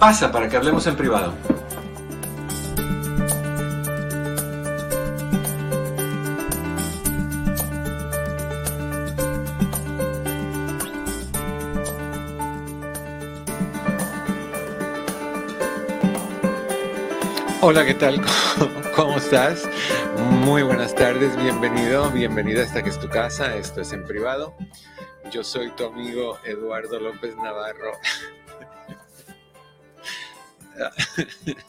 Pasa para que hablemos en privado. Hola, ¿qué tal? ¿Cómo estás? Muy buenas tardes, bienvenido, bienvenida hasta que es tu casa, esto es en privado. Yo soy tu amigo Eduardo López Navarro.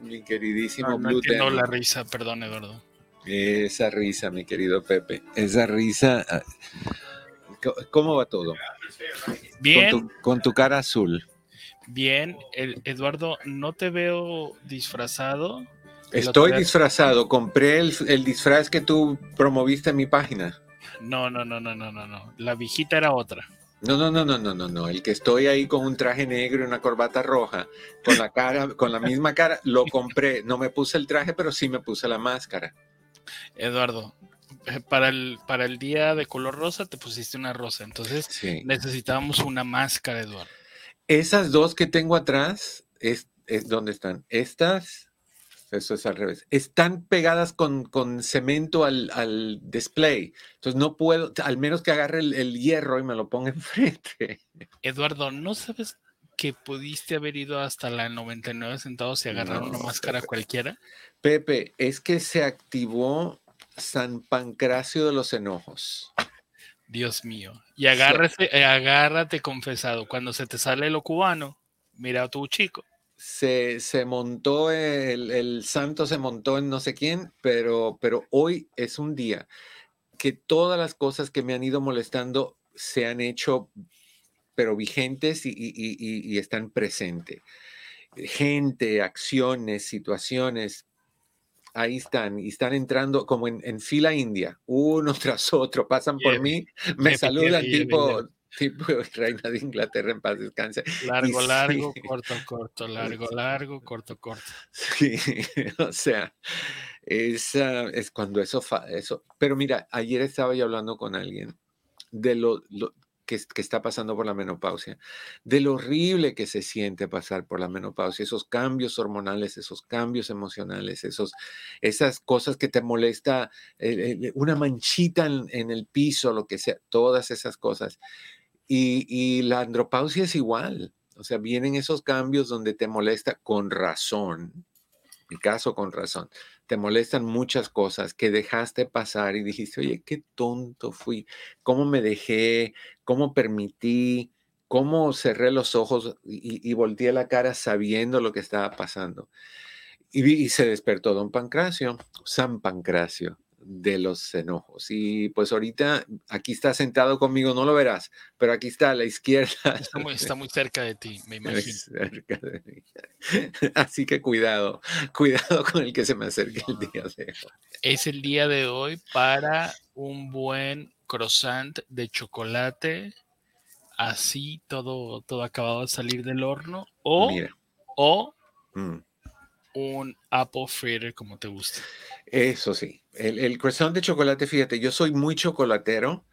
mi queridísimo no, no Blue entiendo Demon. la risa, perdón, Eduardo. Esa risa, mi querido Pepe. Esa risa. ah, ¿Cómo- ¿Cómo va todo? Bien, Con tu, con tu cara azul. bien. El- Eduardo, no te veo disfrazado. Estoy disfrazado. Compré el, el disfraz que tú promoviste en mi página. No, no, no, no, no, no, no. La viejita era otra. No, no, no, no, no, no, no. El que estoy ahí con un traje negro y una corbata roja, con la cara, con la misma cara, lo compré. No me puse el traje, pero sí me puse la máscara. Eduardo, eh, para el, para el día de color rosa te pusiste una rosa. Entonces Sí. necesitábamos una máscara, Eduardo. Esas dos que tengo atrás, es, es ¿dónde están? Estas, eso es al revés, están pegadas con, con cemento al, al display. Entonces no puedo, al menos que agarre el, el hierro y me lo ponga enfrente. Eduardo, ¿no sabes que pudiste haber ido hasta la 99 centavos y agarrar No, una máscara Pepe. cualquiera? Pepe, es que se activó San Pancracio de los Enojos. Dios mío. Y agárrate, eh, agárrate confesado. Cuando se te sale lo cubano, mira a tu chico. Se, se montó, el, el santo se montó en no sé quién, pero, pero hoy es un día que todas las cosas que me han ido molestando se han hecho, pero vigentes y, y- y- y- y están presentes. Gente, acciones, situaciones, ahí están, y están entrando como en, en fila india, uno tras otro, pasan por mí, me bien, saludan bien, tipo, tipo reina de Inglaterra en paz descanse. Largo, largo, corto, corto, largo, largo, corto, corto. Sí, o sea, es, ah, es cuando eso, fa- eso. Pero mira, ayer estaba yo hablando con alguien de lo, lo que, que está pasando por la menopausia, de lo horrible que se siente pasar por la menopausia, esos cambios hormonales, esos cambios emocionales, esos, esas cosas que te molesta, eh, una manchita en, en el piso, lo que sea, todas esas cosas. Y, la andropausia es igual. O sea, vienen esos cambios donde te molesta con razón, mi caso con razón, te molestan muchas cosas que dejaste pasar y dijiste, oye, qué tonto fui, cómo me dejé, cómo permití, cómo cerré los ojos y, y volteé la cara sabiendo lo que estaba pasando. Y, y se despertó don Pancracio, San Pancracio de los enojos. Y pues ahorita aquí está sentado conmigo, no lo verás, pero aquí está a la izquierda. Está muy, está muy cerca de ti, me Muy imagino. cerca de mí. Así que cuidado, cuidado con el que se me acerque el día de hoy. Es el día de hoy para un buen croissant de chocolate, así todo, todo acabado de salir del horno, o, Mira, o mm, un apple fritter como te gusta. Eso sí. El, el croissant de chocolate, fíjate, yo soy muy chocolatero,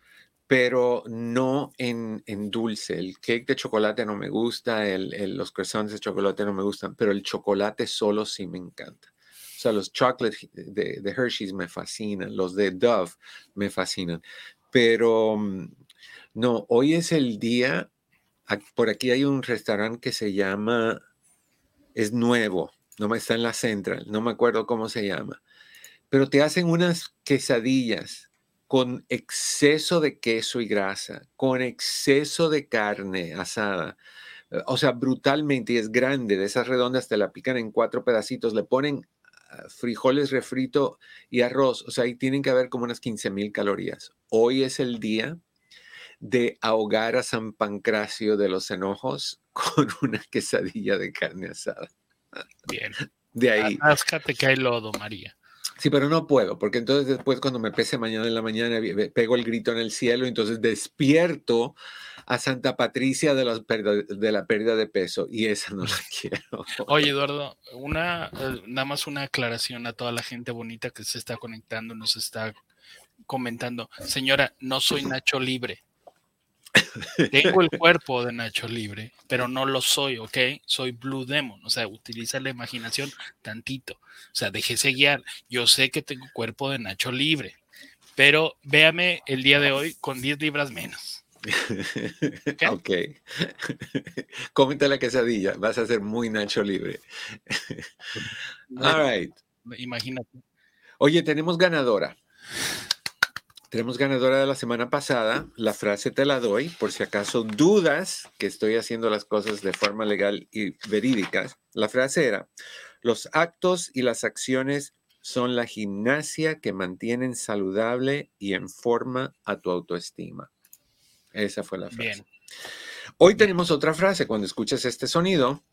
pero no en, en dulce. El cake de chocolate no me gusta, el, los croissants de chocolate no me gustan, pero el chocolate solo sí me encanta. O sea, los chocolates de, de Hershey's me fascinan, los de Dove me fascinan. Pero mm, no, hoy es el día, por aquí hay un restaurante que se llama, es nuevo, no me está en la Central, no me acuerdo cómo se llama, pero te hacen unas quesadillas con exceso de queso y grasa, con exceso de carne asada, eh, o sea, brutalmente, y es grande, de esas redondas te la pican en cuatro pedacitos, le ponen ah, frijoles refrito y arroz, o sea, ahí tienen que haber como unas 15 mil calorías. Hoy es el día de ahogar a San Pancracio de los enojos con una quesadilla de carne asada. Bien. De ahí. Atáscate que hay lodo, María. Sí, pero no puedo, porque entonces después cuando me pese mañana en la mañana pego el grito en el cielo, entonces despierto a Santa Patricia de la, de la pérdida de peso y esa no la quiero. Oye, Eduardo, una, eh, nada más una aclaración a toda la gente bonita que se está conectando, nos está comentando. Señora, no soy Nacho Libre. Tengo el cuerpo de Nacho Libre, pero no lo soy, ¿ok? Soy Blue Demon, o sea, utiliza la imaginación tantito. O sea, déjese guiar. Yo sé que tengo cuerpo de Nacho Libre, pero véame el día de hoy con 10 libras menos. Ok. okay. Cómete la quesadilla, vas a ser muy Nacho Libre. All right. Imagínate. Oye, tenemos ganadora. Tenemos ganadora de la semana pasada. La frase te la doy por si acaso dudas que estoy haciendo las cosas de forma legal y verídicas. La frase era, los actos y las acciones son la gimnasia que mantienen saludable y en forma a tu autoestima. Esa fue la frase. Hoy tenemos otra frase. Cuando escuchas este sonido,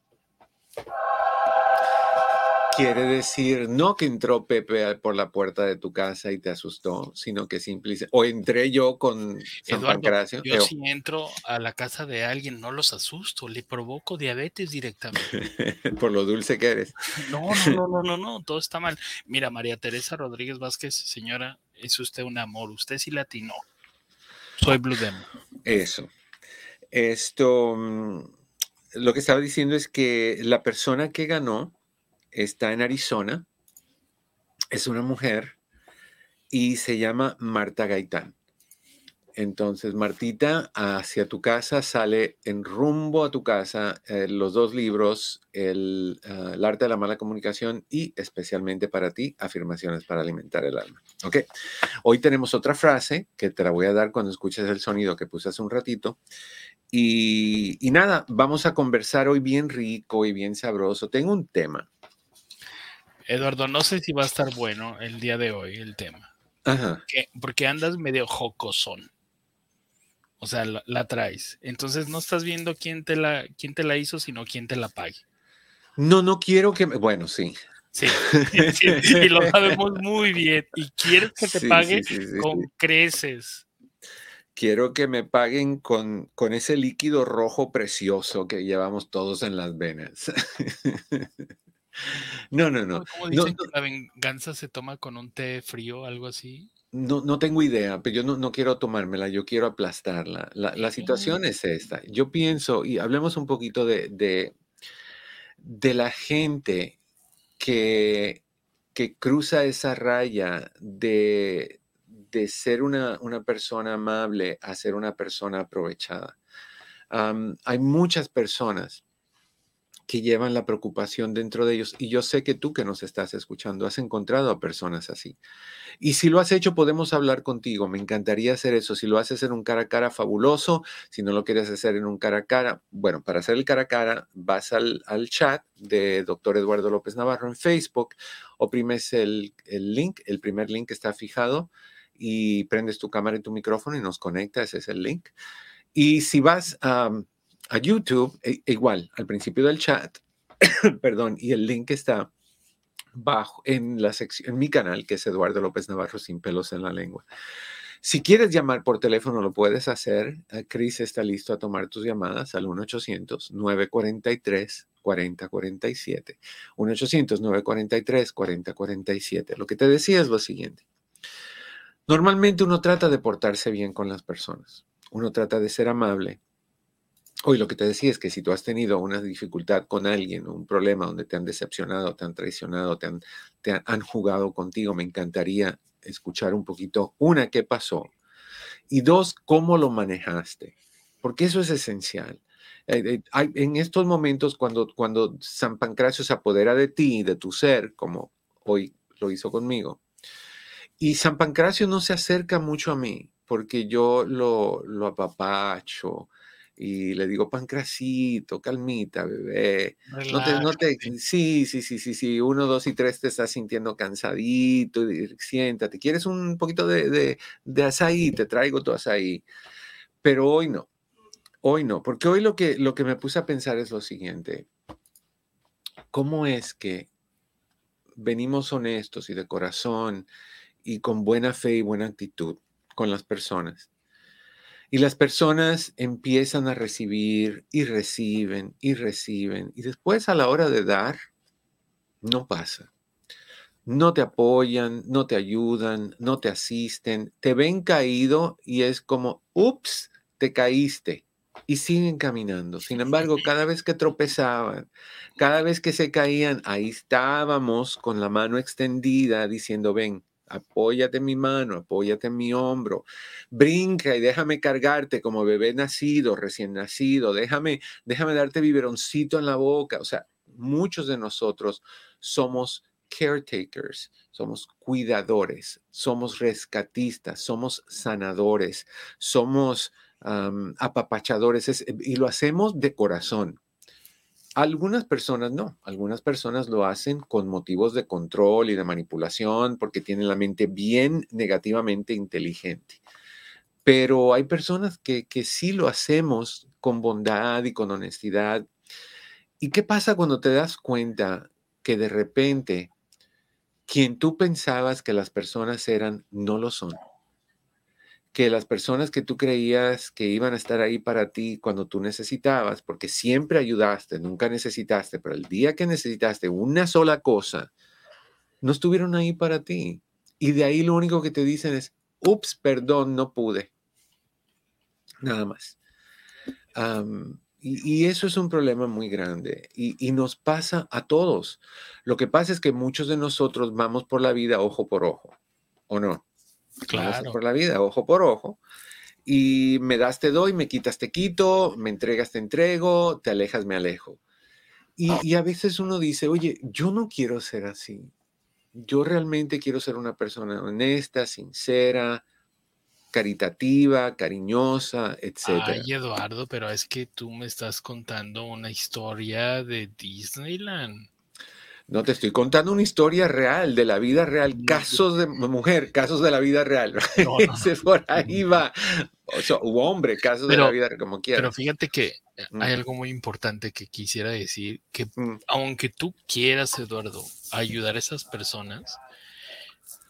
quiere decir no que entró Pepe por la puerta de tu casa y te asustó, sino que simplemente, o entré yo con San Pancracio. Yo si entro a la casa de alguien no los asusto, le provoco diabetes directamente. por lo dulce que eres. No, no, no, no, no, todo está mal. Mira, María Teresa Rodríguez Vázquez, señora, es usted un amor, usted sí latino. Soy Blue Demon. Eso. Esto, mm, lo que estaba diciendo es que la persona que ganó, está en Arizona, es una mujer y se llama Marta Gaitán. Entonces, Martita, hacia tu casa sale en rumbo a tu casa eh, los dos libros, el, ah, el, arte de la mala comunicación y especialmente para ti, afirmaciones para alimentar el alma. Ok, hoy tenemos otra frase que te la voy a dar cuando escuches el sonido que puse hace un ratito. Y nada, vamos a conversar hoy bien rico y bien sabroso. Tengo un tema Eduardo, no sé si va a estar bueno el día de hoy el tema. Ajá. Porque, andas medio jocosón. O sea, la, traes. Entonces no estás viendo quién te, la, quién te la hizo, sino quién te la pague. No, no quiero que me... Bueno, sí. Sí, y lo sabemos muy bien. Y quieres que te pague con creces. Quiero que me paguen con, con ese líquido rojo precioso que llevamos todos en las venas. No, no, no. ¿Cómo dicen que la venganza se toma con un té frío, algo así? No, no tengo idea, pero yo no, no quiero tomármela, yo quiero aplastarla. La, la situación es esta. Yo pienso, y hablemos un poquito de, de, de la gente que, que cruza esa raya de, de ser una, una, persona amable a ser una persona aprovechada. hay muchas personas que llevan la preocupación dentro de ellos. Y yo sé que tú que nos estás escuchando has encontrado a personas así. Y si lo has hecho, podemos hablar contigo. Me encantaría hacer eso. Si lo haces en un cara a cara, fabuloso. Si no lo quieres hacer en un cara a cara, bueno, para hacer el cara a cara, vas al, chat de doctor Eduardo López Navarro en Facebook, oprimes el, el link, el primer link que está fijado y prendes tu cámara y tu micrófono y nos conecta. Ese es el link. Y si vas a a YouTube, e, igual, al principio del chat, perdón, y el link está bajo en la sección, en mi canal, que es Eduardo López Navarro sin pelos en la lengua. Si quieres llamar por teléfono, lo puedes hacer. Chris está listo a tomar tus llamadas al 1-800-943. 4047. 1-800-943-4047. Lo que te decía es lo siguiente. Normalmente uno trata de portarse bien con las personas. Uno trata de ser amable. Hoy lo que te decía es que si tú has tenido una dificultad con alguien, un problema donde te han decepcionado, te han traicionado, te han, jugado contigo, me encantaría escuchar un poquito, una, qué pasó, y dos, cómo lo manejaste, porque eso es esencial. Eh, eh, en estos momentos, cuando, cuando San Pancracio se apodera de ti, de tu ser, como hoy lo hizo conmigo, y San Pancracio no se acerca mucho a mí, porque yo lo, lo apapacho, y le digo, Pancracito, calmita, bebé. No te, no te, sí, sí, sí, sí, sí. Uno, dos y tres te estás sintiendo cansadito. siéntate. ¿Quieres un poquito de, de, de azaí? Te traigo tu azaí. Pero hoy no. Hoy no. Porque hoy lo que, lo que me puse a pensar es lo siguiente. ¿Cómo es que venimos honestos y de corazón y con buena fe y buena actitud con las personas? Y las personas empiezan a recibir y reciben y reciben. Y después a la hora de dar, no pasa. No te apoyan, no te ayudan, no te asisten, te ven caído y es como, ups, te caíste. Y siguen caminando. Sin embargo, cada vez que tropezaban, cada vez que se caían, ahí estábamos con la mano extendida diciendo, ven, apóyate en mi mano, apóyate en mi hombro, brinca y déjame cargarte como bebé nacido, recién nacido, déjame, déjame darte biberoncito en la boca. O sea, muchos de nosotros somos caretakers, somos cuidadores, somos rescatistas, somos sanadores, somos apapachadores y lo hacemos de corazón. Algunas personas no, algunas personas lo hacen con motivos de control y de manipulación porque tienen la mente bien negativamente inteligente. Pero hay personas que, que sí lo hacemos con bondad y con honestidad. ¿Y qué pasa cuando te das cuenta que de repente quien tú pensabas que las personas eran no lo son? Que las personas que tú creías que iban a estar ahí para ti cuando tú necesitabas, porque siempre ayudaste, nunca necesitaste, pero el día que necesitaste una sola cosa, no estuvieron ahí para ti. Y de ahí lo único que te dicen es, ups, perdón, no pude. Nada más. y, eso es un problema muy grande y, nos pasa a todos. Lo que pasa es que muchos de nosotros vamos por la vida ojo por ojo, ¿o no? Claro. Por la vida, ojo por ojo. Y me das, te doy, me quitas, te quito, me entregas, te entrego, te alejas, me alejo. Y, y a veces uno dice, oye, yo no quiero ser así. Yo realmente quiero ser una persona honesta, sincera, caritativa, cariñosa, etc. Ay, Eduardo, pero es que tú me estás contando una historia de Disneyland. No te estoy contando una historia real, de la vida real, casos de mujer, casos de la vida real. No, por ahí va. O, hombre, casos de la vida real, como quieras. Pero fíjate que hay algo muy importante que quisiera decir, que mm. aunque tú quieras, Eduardo, ayudar a esas personas,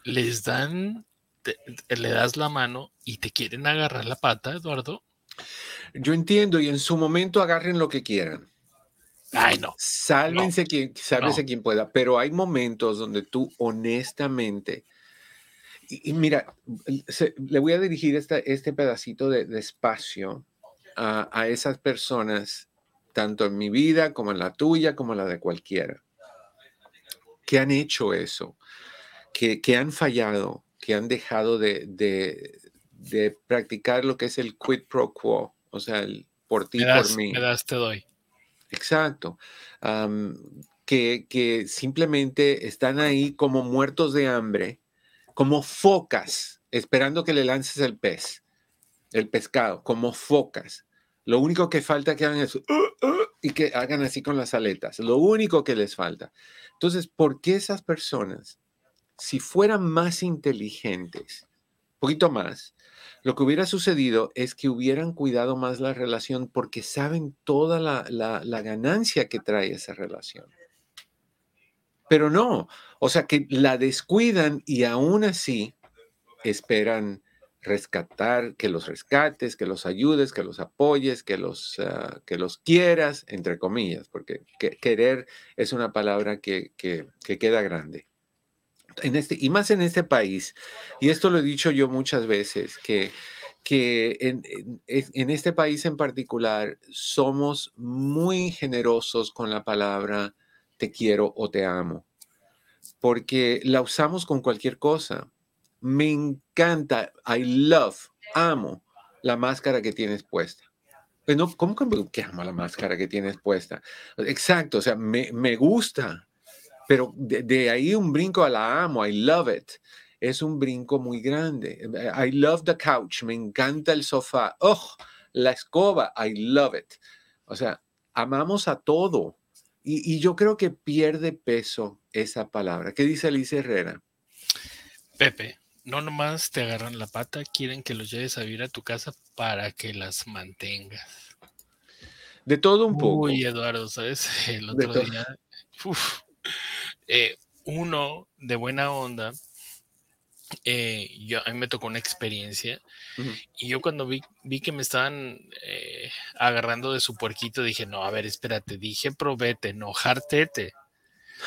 les dan, le das la mano y te quieren agarrar la pata, Eduardo. Yo entiendo y en su momento agarren lo que quieran. Ay, no. Sálvense quien, quien pueda, pero hay momentos donde tú honestamente, y, mira, le voy a dirigir este pedacito de, espacio a, esas personas, tanto en mi vida como en la tuya, como en la de cualquiera, que han hecho eso, que, que han fallado, que han dejado de, de, practicar lo que es el quid pro quo, o sea, el por ti, por mí. Me das, te doy. Exacto. que, simplemente están ahí como muertos de hambre, como focas, esperando que le lances el pez, el pescado, como focas. Lo único que falta que hagan es uh, uh", y que hagan así con las aletas. Lo único que les falta. Entonces, ¿por qué esas personas, si fueran más inteligentes, poquito más, lo que hubiera sucedido es que hubieran cuidado más la relación porque saben toda la, ganancia que trae esa relación. Pero no, o sea que la descuidan y aún así esperan rescatar, que los rescates, que los ayudes, que los apoyes, que los, ah, que los quieras, entre comillas, porque querer es una palabra que, que, queda grande. En este, y más en este país, y esto lo he dicho yo muchas veces, que, que en, en este país en particular somos muy generosos con la palabra te quiero o te amo, porque la usamos con cualquier cosa me encanta, I love, amo la máscara que tienes puesta. Pues ¿cómo que, amo la máscara que tienes puesta? Exacto, o sea, me, me gusta, pero de, ahí un brinco a la amo, I love it. Es un brinco muy grande. I love the couch, me encanta el sofá. Oh, la escoba, I love it. O sea, amamos a todo. Y, y yo creo que pierde peso esa palabra. ¿Qué dice Alicia Herrera? Pepe, no nomás te agarran la pata, quieren que los lleves a vivir a tu casa para que las mantengas. De todo un poco. Uy, Eduardo, ¿sabes? El otro día, eh, uno de buena onda, eh, yo, a mí me tocó una experiencia y yo cuando vi, vi que me estaban eh, agarrando de su puerquito, dije, no, a ver, espérate, dije, probete, no jartete.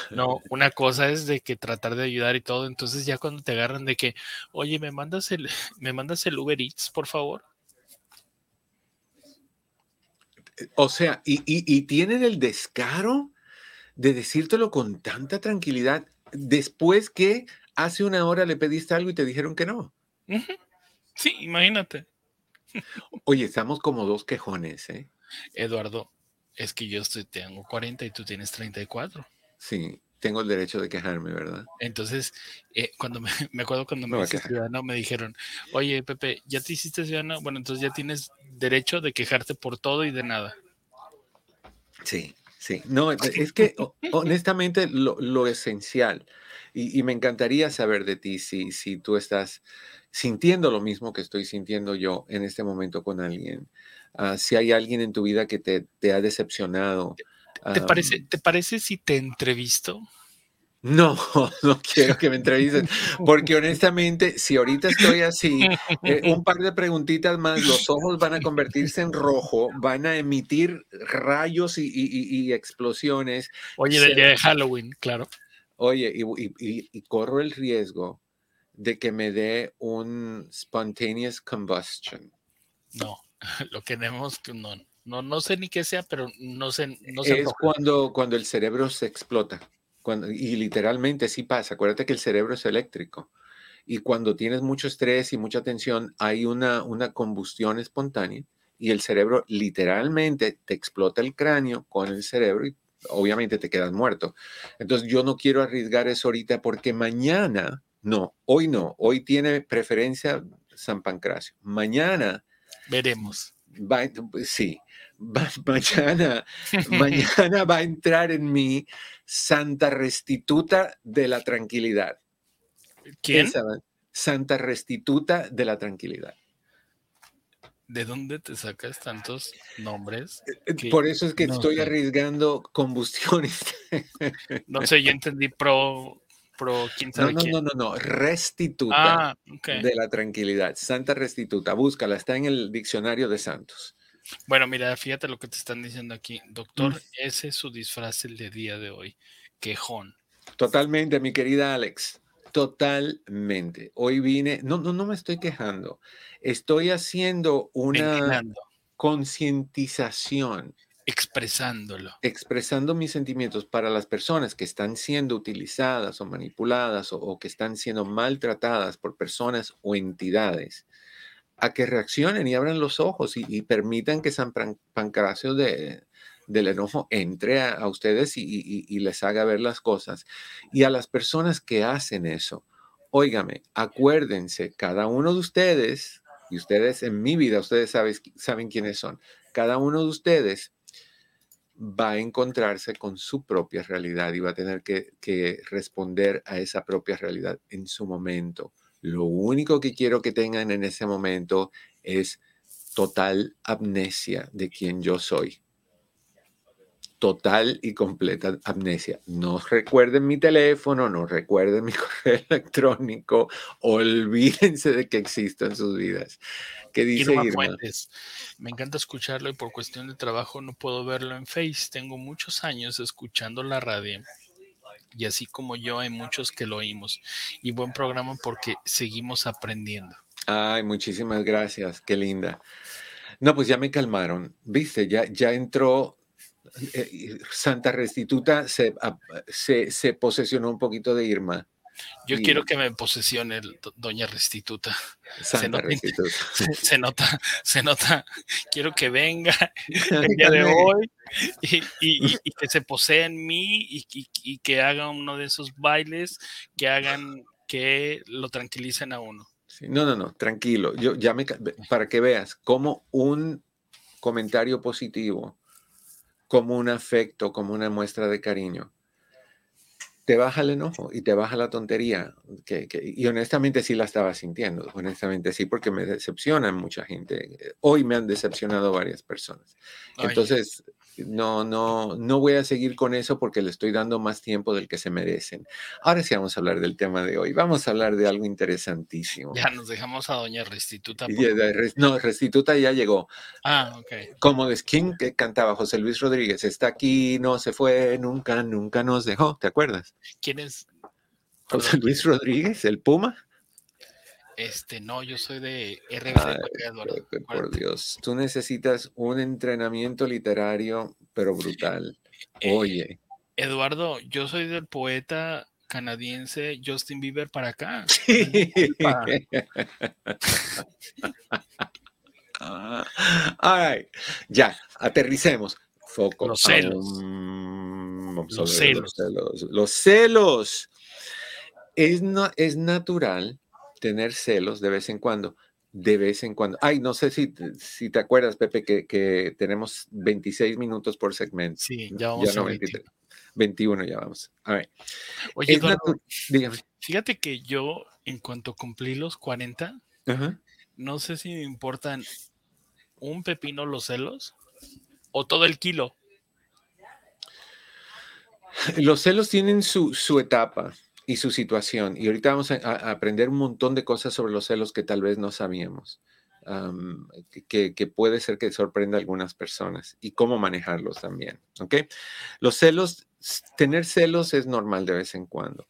No, una cosa es de que tratar de ayudar y todo, entonces ya cuando te agarran de que, oye, me mandas el, me mandas el Uber Eats, por favor. O sea, y, tienen el descaro de decírtelo con tanta tranquilidad después que hace una hora le pediste algo y te dijeron que no. Sí, imagínate. Oye, estamos como dos quejones, ¿eh? Eduardo, es que yo estoy, tengo 40 y tú tienes 34. Sí, tengo el derecho de quejarme, ¿verdad? Entonces, eh, cuando me, me, acuerdo cuando me, hice ciudadano, me dijeron, oye, Pepe, ¿ya te hiciste ciudadano? Bueno, entonces ya tienes derecho de quejarte por todo y de nada. Sí, sí. No, es que honestamente lo, esencial, y, me encantaría saber de ti si, si tú estás sintiendo lo mismo que estoy sintiendo yo en este momento con alguien. Ah, si hay alguien en tu vida que te, te ha decepcionado, ¿Te, parece, ¿Te parece si te entrevisto? No, no quiero que me entrevisten, porque honestamente, si ahorita estoy así, eh, un par de preguntitas más, los ojos van a convertirse en rojo, van a emitir rayos y, explosiones. Oye, del día de Halloween, claro. Oye, y, corro el riesgo de que me dé un spontaneous combustion. No, lo que tenemos que no. No, no sé ni qué sea, pero no sé. No sé es cuando, cuando el cerebro se explota. Cuando, y literalmente sí pasa. Acuérdate que el cerebro es eléctrico. Y cuando tienes mucho estrés y mucha tensión, hay una, una combustión espontánea y el cerebro literalmente te explota el cráneo con el cerebro y obviamente te quedas muerto. Entonces yo no quiero arriesgar eso ahorita porque mañana, no, hoy no, hoy tiene preferencia San Pancracio. Mañana veremos. Va, sí, mañana, mañana va a entrar en mí Santa Restituta de la Tranquilidad. ¿Quién? Santa Restituta de la Tranquilidad. ¿De dónde te sacas tantos nombres? Eh, eh, por eso es que estoy arriesgando combustiones. no sé, yo entendí pro, pro quién sabe no, no, no, no, no, restituta ah, de la tranquilidad. Santa Restituta, búscala, está en el diccionario de santos. Bueno, mira, fíjate lo que te están diciendo aquí. Doctor, ese es su disfraz el de día de hoy. Quejón. Totalmente, mi querida Alex. Totalmente. Hoy vine, no, no, no me estoy quejando. Estoy haciendo una concientización. Expresándolo. Expresando mis sentimientos para las personas que están siendo utilizadas o manipuladas o que están siendo maltratadas por personas o entidades a que reaccionen y abran los ojos y, permitan que San Pancracio de, del enojo entre a, ustedes y, les haga ver las cosas. Y a las personas que hacen eso, óigame, acuérdense, cada uno de ustedes, y ustedes en mi vida, ustedes saben, saben quiénes son, cada uno de ustedes va a encontrarse con su propia realidad y va a tener que responder a esa propia realidad en su momento. Lo único que quiero que tengan en ese momento es total amnesia de quien yo soy. total y completa amnesia. No recuerden mi teléfono, no recuerden mi correo electrónico, olvídense de que existo en sus vidas. ¿Qué dice Irma? Me encanta escucharlo y por cuestión de trabajo no puedo verlo en Face. Tengo muchos años escuchando la radio y así como yo hay muchos que lo oímos. Y buen programa porque seguimos aprendiendo. Ay, muchísimas gracias, qué linda. No, pues ya me calmaron, viste, ya, ya entró, eh, Santa Restituta se, se, se, posesionó un poquito de Irma. Yo quiero que me posesione Doña Restituta. Se, Restituta. Se, nota, se nota. Quiero que venga el día de hoy y, que se posee en mí y, que haga uno de esos bailes que hagan que lo tranquilicen a uno. no, no, no, tranquilo. Yo ya me para que veas cómo un comentario positivo, como un afecto, como una muestra de cariño, te baja el enojo y te baja la tontería. Que, y honestamente sí la estaba sintiendo, honestamente sí, porque me decepcionan mucha gente. Hoy me han decepcionado varias personas. Entonces, no, no, no voy a seguir con eso porque le estoy dando más tiempo del que se merecen. Ahora sí vamos a hablar del tema de hoy. Vamos a hablar de algo interesantísimo. Ya nos dejamos a doña Restituta. No, Restituta ya llegó. Ah, ok. Como de King que cantaba José Luis Rodríguez, está aquí, no se fue, nunca, nunca nos dejó. ¿Te acuerdas? ¿Quién es? José Luis Rodríguez, el Puma. Este, no, yo soy de RBC. por, Dios, tú necesitas un entrenamiento literario, pero brutal. Eh, Oye. Eduardo, yo soy del poeta canadiense Justin Bieber para acá. All Ya, aterricemos. Foco. Los celos. los, celos. los celos. Es, no, es natural tener celos de vez en cuando. De vez en cuando. Ay, no sé si, si te acuerdas, Pepe, que, tenemos 26 minutos por segmento. Sí, ya vamos a 21 ya vamos. A ver. Oye, fíjate que yo, en cuanto cumplí los 40, no sé si me importan un pepino los celos o todo el kilo. Los celos tienen su, su etapa y su situación. Y ahorita vamos a, aprender un montón de cosas sobre los celos que tal vez no sabíamos, que, puede ser que sorprenda a algunas personas y cómo manejarlos también. ¿Ok? Los celos, tener celos es normal de vez en cuando.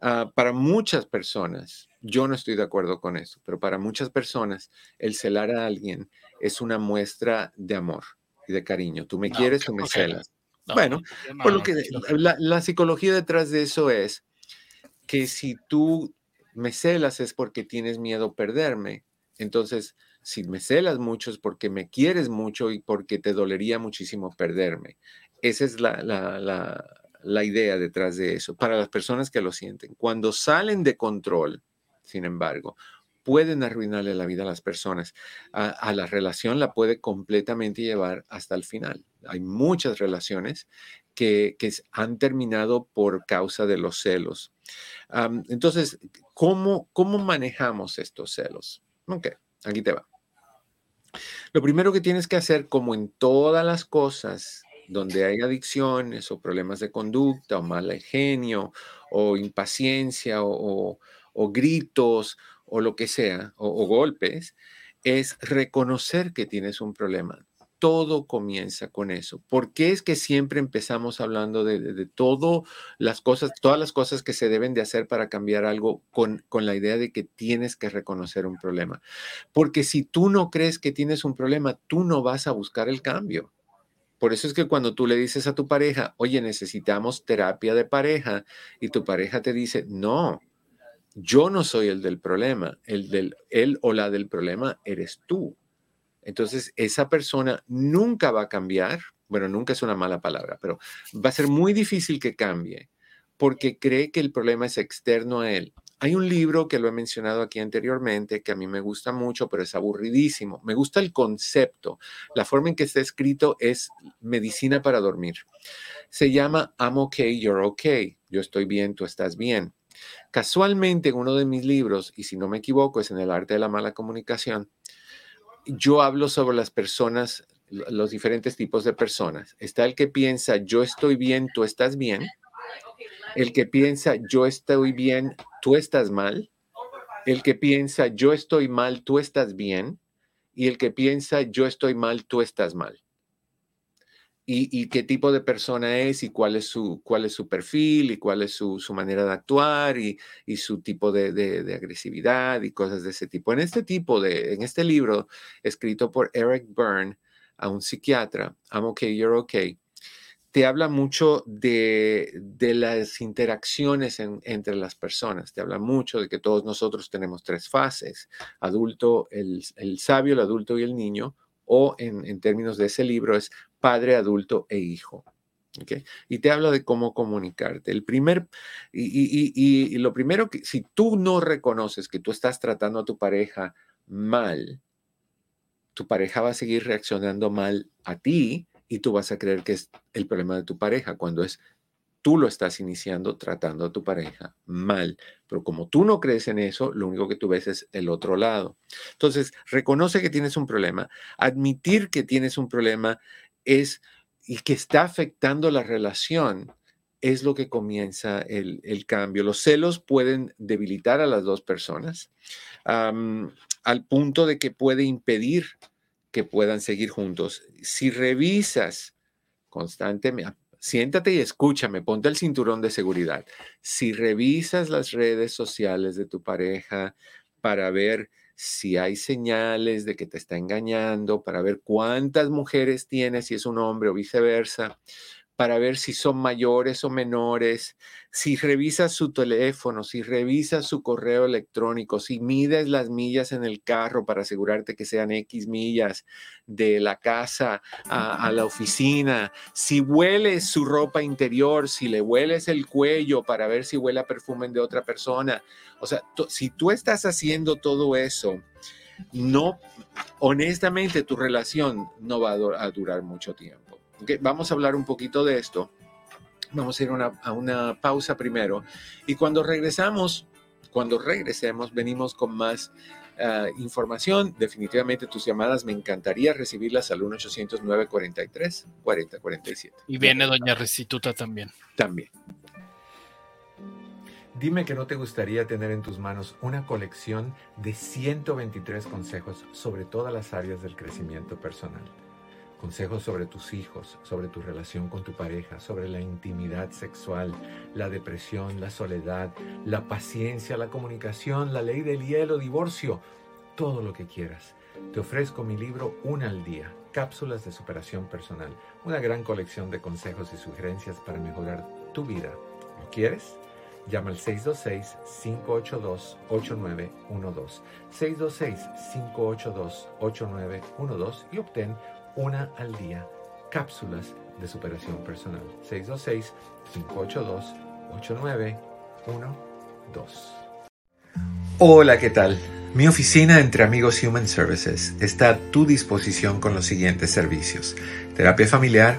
Ah, para muchas personas, yo no estoy de acuerdo con eso, pero para muchas personas, el celar a alguien es una muestra de amor y de cariño. Tú me quieres, tú me celas. bueno, por lo que la psicología detrás de eso es que si tú me celas es porque tienes miedo a perderme. Entonces, si me celas mucho es porque me quieres mucho y porque te dolería muchísimo perderme. Esa es la, la, idea detrás de eso, para las personas que lo sienten. Cuando salen de control, sin embargo, pueden arruinarle la vida a las personas. A, la relación la puede completamente llevar hasta el final. Hay muchas relaciones que, han terminado por causa de los celos entonces, ¿cómo, ¿cómo manejamos estos celos? Ok, aquí te va. Lo primero que tienes que hacer, como en todas las cosas donde hay adicciones o problemas de conducta o mal genio o impaciencia o, gritos o lo que sea, o golpes, es reconocer que tienes un problema todo comienza con eso. ¿Por qué es que siempre empezamos hablando de, de, todo las cosas, todas las cosas que se deben de hacer para cambiar algo con, con la idea de que tienes que reconocer un problema? Porque si tú no crees que tienes un problema, tú no vas a buscar el cambio. Por eso es que cuando tú le dices a tu pareja, oye, necesitamos terapia de pareja, y tu pareja te dice, no, yo no soy el del problema, el del, él o la del problema eres tú. Entonces, esa persona nunca va a cambiar. Bueno, nunca es una mala palabra, pero va a ser muy difícil que cambie porque cree que el problema es externo a él. Hay un libro que lo he mencionado aquí anteriormente que a mí me gusta mucho, pero es aburridísimo. Me gusta el concepto. La forma en que está escrito es medicina para dormir. Se llama I'm okay, you're okay. Yo estoy bien, tú estás bien. Casualmente en uno de mis libros, y si no me equivoco, es en el arte de la mala comunicación, yo hablo sobre las personas los diferentes tipos de personas. Está el que piensa, yo estoy bien, tú estás bien. El que piensa, yo estoy bien, tú estás mal. El que piensa, yo estoy mal, tú estás bien. Y el que piensa, yo estoy mal, tú estás mal y, qué tipo de persona es y cuál es su, cuál es su perfil y cuál es su, manera de actuar y, su tipo de, agresividad y cosas de ese tipo. En este tipo de, en este libro escrito por Eric Byrne, a un psiquiatra, I'm okay, you're okay, te habla mucho de, las interacciones entre las personas, te habla mucho de que todos nosotros tenemos tres fases, adulto, el, sabio, el adulto y el niño, o en, en, términos de ese libro es padre, adulto e hijo. Y te habla de cómo comunicarte. El primer, y, lo primero que, si tú no reconoces que tú estás tratando a tu pareja mal, tu pareja va a seguir reaccionando mal a ti y tú vas a creer que es el problema de tu pareja cuando es tú lo estás iniciando tratando a tu pareja mal. Pero como tú no crees en eso, lo único que tú ves es el otro lado. Entonces, reconoce que tienes un problema. Admitir que tienes un problema es y que está afectando la relación, es lo que comienza el, cambio. Los celos pueden debilitar a las dos personas al punto de que puede impedir que puedan seguir juntos. Si revisas constantemente, siéntate y escúchame, ponte el cinturón de seguridad. Si revisas las redes sociales de tu pareja para ver si hay señales de que te está engañando, para ver cuántas mujeres tiene, si es un hombre o viceversa, para ver si son mayores o menores, si revisas su teléfono, si revisas su correo electrónico, si mides las millas en el carro para asegurarte que sean X millas de la casa a, la oficina, si hueles su ropa interior, si le hueles el cuello para ver si huele perfume de otra persona. O sea, si tú estás haciendo todo eso, no, honestamente tu relación no va a durar mucho tiempo vamos a hablar un poquito de esto. Vamos a ir a una pausa primero. Y cuando regresamos, cuando regresemos, venimos con más ah, información. Definitivamente tus llamadas me encantaría recibirlas al 1-800-943-4047. Y viene doña Restituta también. También. Dime que no te gustaría tener en tus manos una colección de 123 consejos sobre todas las áreas del crecimiento personal consejos sobre tus hijos, sobre tu relación con tu pareja, sobre la intimidad sexual, la depresión, la soledad, la paciencia, la comunicación, la ley del hielo, divorcio, todo lo que quieras. Te ofrezco mi libro Una al día, cápsulas de superación personal, una gran colección de consejos y sugerencias para mejorar tu vida. ¿Lo quieres? Llama al 626-582-8912. 626-582-8912 y obtén una al día, cápsulas de superación personal. 626-582-8912. Hola, ¿qué tal? Mi oficina entre amigos Human Services está a tu disposición con los siguientes servicios. Terapia familiar,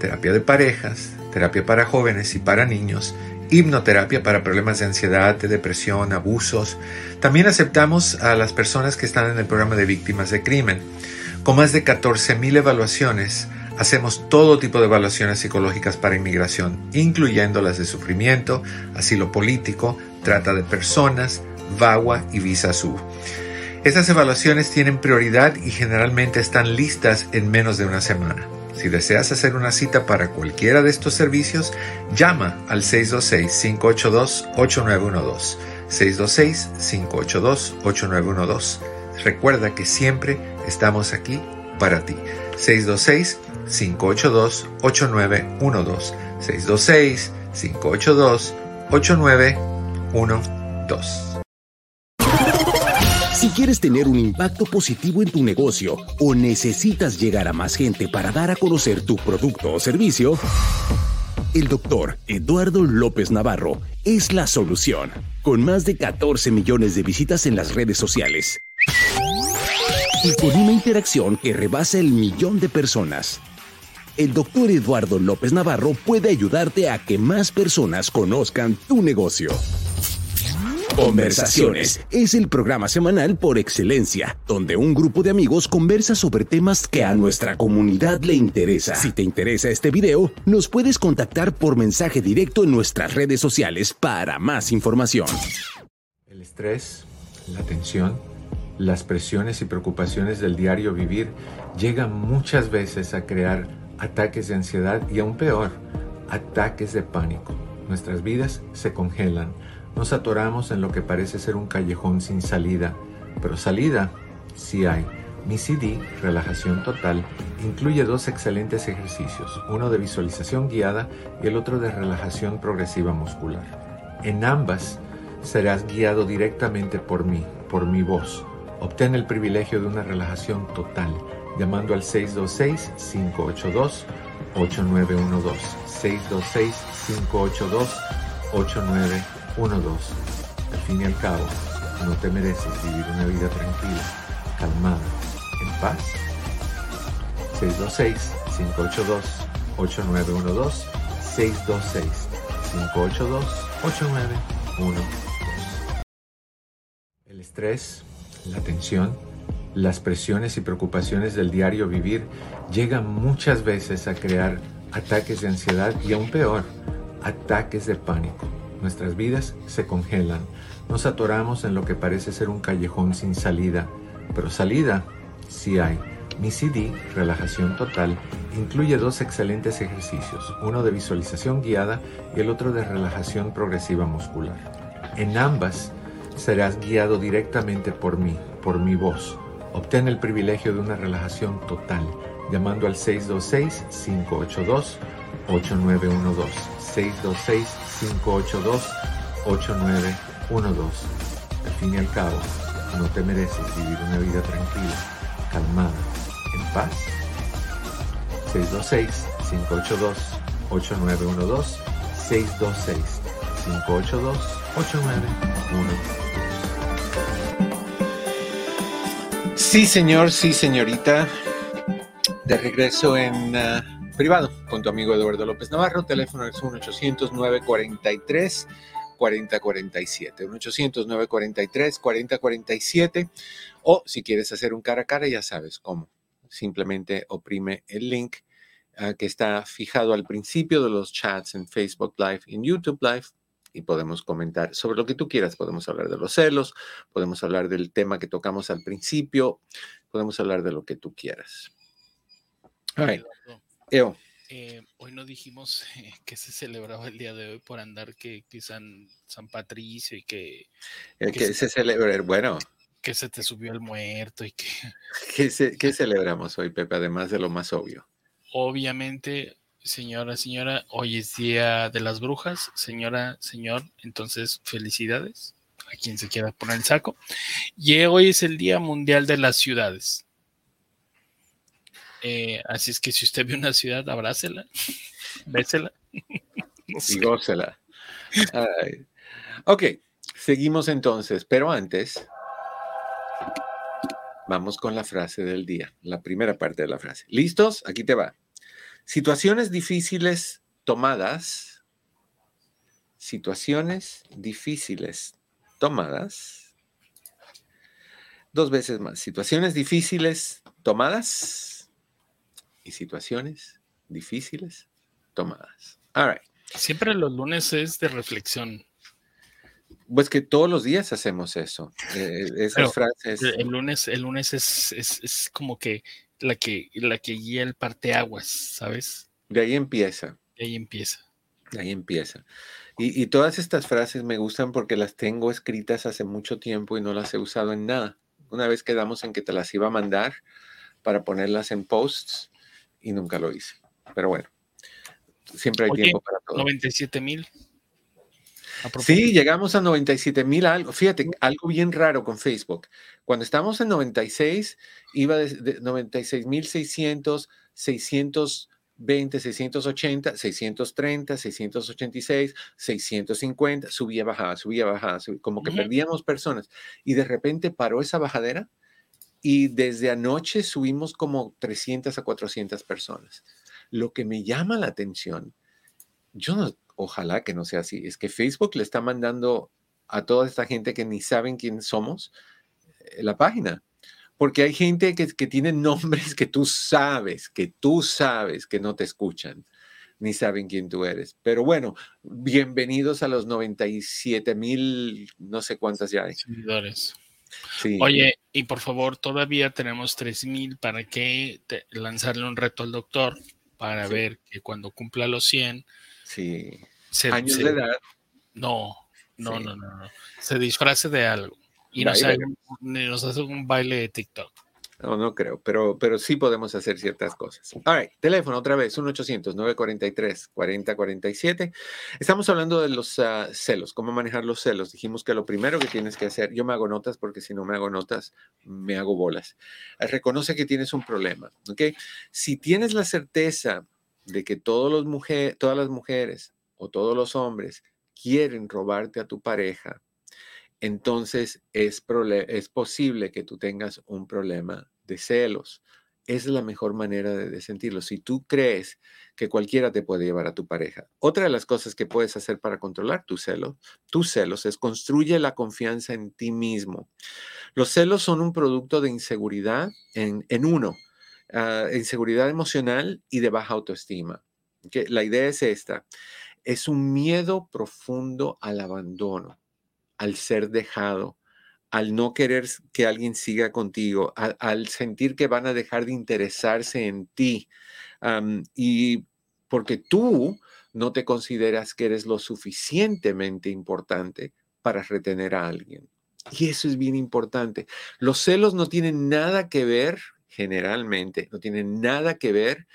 terapia de parejas, terapia para jóvenes y para niños, hipnoterapia para problemas de ansiedad, de depresión, abusos. También aceptamos a las personas que están en el programa de víctimas de crimen. Con más de 14.000 evaluaciones, hacemos todo tipo de evaluaciones psicológicas para inmigración, incluyendo las de sufrimiento, asilo político, trata de personas, VAWA y Visa SU. Estas evaluaciones tienen prioridad y generalmente están listas en menos de una semana. Si deseas hacer una cita para cualquiera de estos servicios, llama al 626-582-8912. 626-582-8912. Recuerda que siempre Estamos aquí para ti. 626-582-8912. 626-582-8912. Si quieres tener un impacto positivo en tu negocio o necesitas llegar a más gente para dar a conocer tu producto o servicio, el doctor Eduardo López Navarro es la solución. Con más de 14 millones de visitas en las redes sociales y con una interacción que rebasa el millón de personas. El doctor Eduardo López Navarro puede ayudarte a que más personas conozcan tu negocio. Conversaciones es el programa semanal por excelencia, donde un grupo de amigos conversa sobre temas que a nuestra comunidad le interesa. Si te interesa este video, nos puedes contactar por mensaje directo en nuestras redes sociales para más información. El estrés, la tensión, las presiones y preocupaciones del diario vivir llegan muchas veces a crear ataques de ansiedad y aún peor, ataques de pánico. Nuestras vidas se congelan nos atoramos en lo que parece ser un callejón sin salida, pero salida sí hay. Mi CD, Relajación Total, incluye dos excelentes ejercicios, uno de visualización guiada y el otro de relajación progresiva muscular. En ambas serás guiado directamente por mí, por mi voz. Obtén el privilegio de una relajación total llamando al 626-582-8912. 626-582-8912. 1, 2. Al fin y al cabo, no te mereces vivir una vida tranquila, calmada, en paz. 626-582-8912. 626-582-8912. El estrés, la tensión, las presiones y preocupaciones del diario vivir llegan muchas veces a crear ataques de ansiedad y aún peor, ataques de pánico nuestras vidas se congelan. Nos atoramos en lo que parece ser un callejón sin salida, pero salida sí hay. Mi CD, Relajación Total, incluye dos excelentes ejercicios, uno de visualización guiada y el otro de relajación progresiva muscular. En ambas serás guiado directamente por mí, por mi voz. Obtén el privilegio de una relajación total llamando al 626-582-8912. 626-582-8912. Al fin y al cabo, no te mereces vivir una vida tranquila, calmada, en paz. 626-582-8912. 626-582-8912. Sí, señor, sí, señorita. De regreso en uh, privado con tu amigo Eduardo López Navarro. Teléfono es 1-800-943. 4047, 1-800-943-4047 o si quieres hacer un cara a cara ya sabes cómo, simplemente oprime el link uh, que está fijado al principio de los chats en Facebook Live en YouTube Live y podemos comentar sobre lo que tú quieras. Podemos hablar de los celos, podemos hablar del tema que tocamos al principio, podemos hablar de lo que tú quieras. All eh, hoy no dijimos que se celebraba el día de hoy por andar que, San, San, Patricio y que... El que, se, celebra, bueno. Que se te subió el muerto y que... ¿Qué, celebramos hoy, Pepe, además de lo más obvio? Obviamente, señora, señora, hoy es Día de las Brujas, señora, señor, entonces felicidades a quien se quiera poner el saco. Y hoy es el Día Mundial de las Ciudades. Eh, así es que si usted ve una ciudad, abrácela, bésela. Y gócela. Ok, seguimos entonces, pero antes vamos con la frase del día, la primera parte de la frase. ¿Listos? Aquí te va. Situaciones difíciles tomadas, situaciones difíciles tomadas, dos veces más, situaciones difíciles tomadas y situaciones difíciles tomadas. All right. Siempre los lunes es de reflexión. Pues que todos los días hacemos eso. Eh, esas frases. El lunes, el lunes es, es, como que la que la que guía el parteaguas, ¿sabes? De ahí empieza. De ahí empieza. De ahí empieza. Y, y, todas estas frases me gustan porque las tengo escritas hace mucho tiempo y no las he usado en nada. Una vez quedamos en que te las iba a mandar para ponerlas en posts y nunca lo hice. Pero bueno, siempre hay tiempo para todo. 97 mil. Sí, llegamos a 97 mil algo. Fíjate, algo bien raro con Facebook. Cuando estamos en 96, iba de, 96 mil 600, 620, 680, 630, 686, 650, subía, bajaba, subía, bajaba, como que perdíamos personas. Y de repente paró esa bajadera y desde anoche subimos como 300 a 400 personas. Lo que me llama la atención, yo no, ojalá que no sea así, es que Facebook le está mandando a toda esta gente que ni saben quién somos eh, la página. Porque hay gente que, que tiene nombres que tú sabes, que tú sabes que no te escuchan, ni saben quién tú eres. Pero bueno, bienvenidos a los 97 mil, no sé cuántas ya hay. Seguidores. Oye, y por favor, todavía tenemos 3000 para que lanzarle un reto al doctor para ver que cuando cumpla los 100. Sí. Años de edad. No, no, no, no, no. Se disfrace de algo y nos hace, un baile de TikTok. No, no creo, pero, pero sí podemos hacer ciertas cosas. All right, teléfono otra vez, 1-800-943-4047. Estamos hablando de los ah, celos, cómo manejar los celos. Dijimos que lo primero que tienes que hacer, yo me hago notas porque si no me hago notas, me hago bolas. Reconoce que tienes un problema, ¿ok? Si tienes la certeza de que todos los mujer, todas las mujeres o todos los hombres quieren robarte a tu pareja, entonces es, posible que tú tengas un problema de celos. es la mejor manera de, sentirlo. Si tú crees que cualquiera te puede llevar a tu pareja. Otra de las cosas que puedes hacer para controlar tu celo, tus celos, es construye la confianza en ti mismo. Los celos son un producto de inseguridad en, uno, uh, inseguridad emocional y de baja autoestima. La idea es esta, es un miedo profundo al abandono, al ser dejado, al no querer que alguien siga contigo, al, sentir que van a dejar de interesarse en ti y porque tú no te consideras que eres lo suficientemente importante para retener a alguien. Y eso es bien importante. Los celos no tienen nada que ver, generalmente, no tienen nada que ver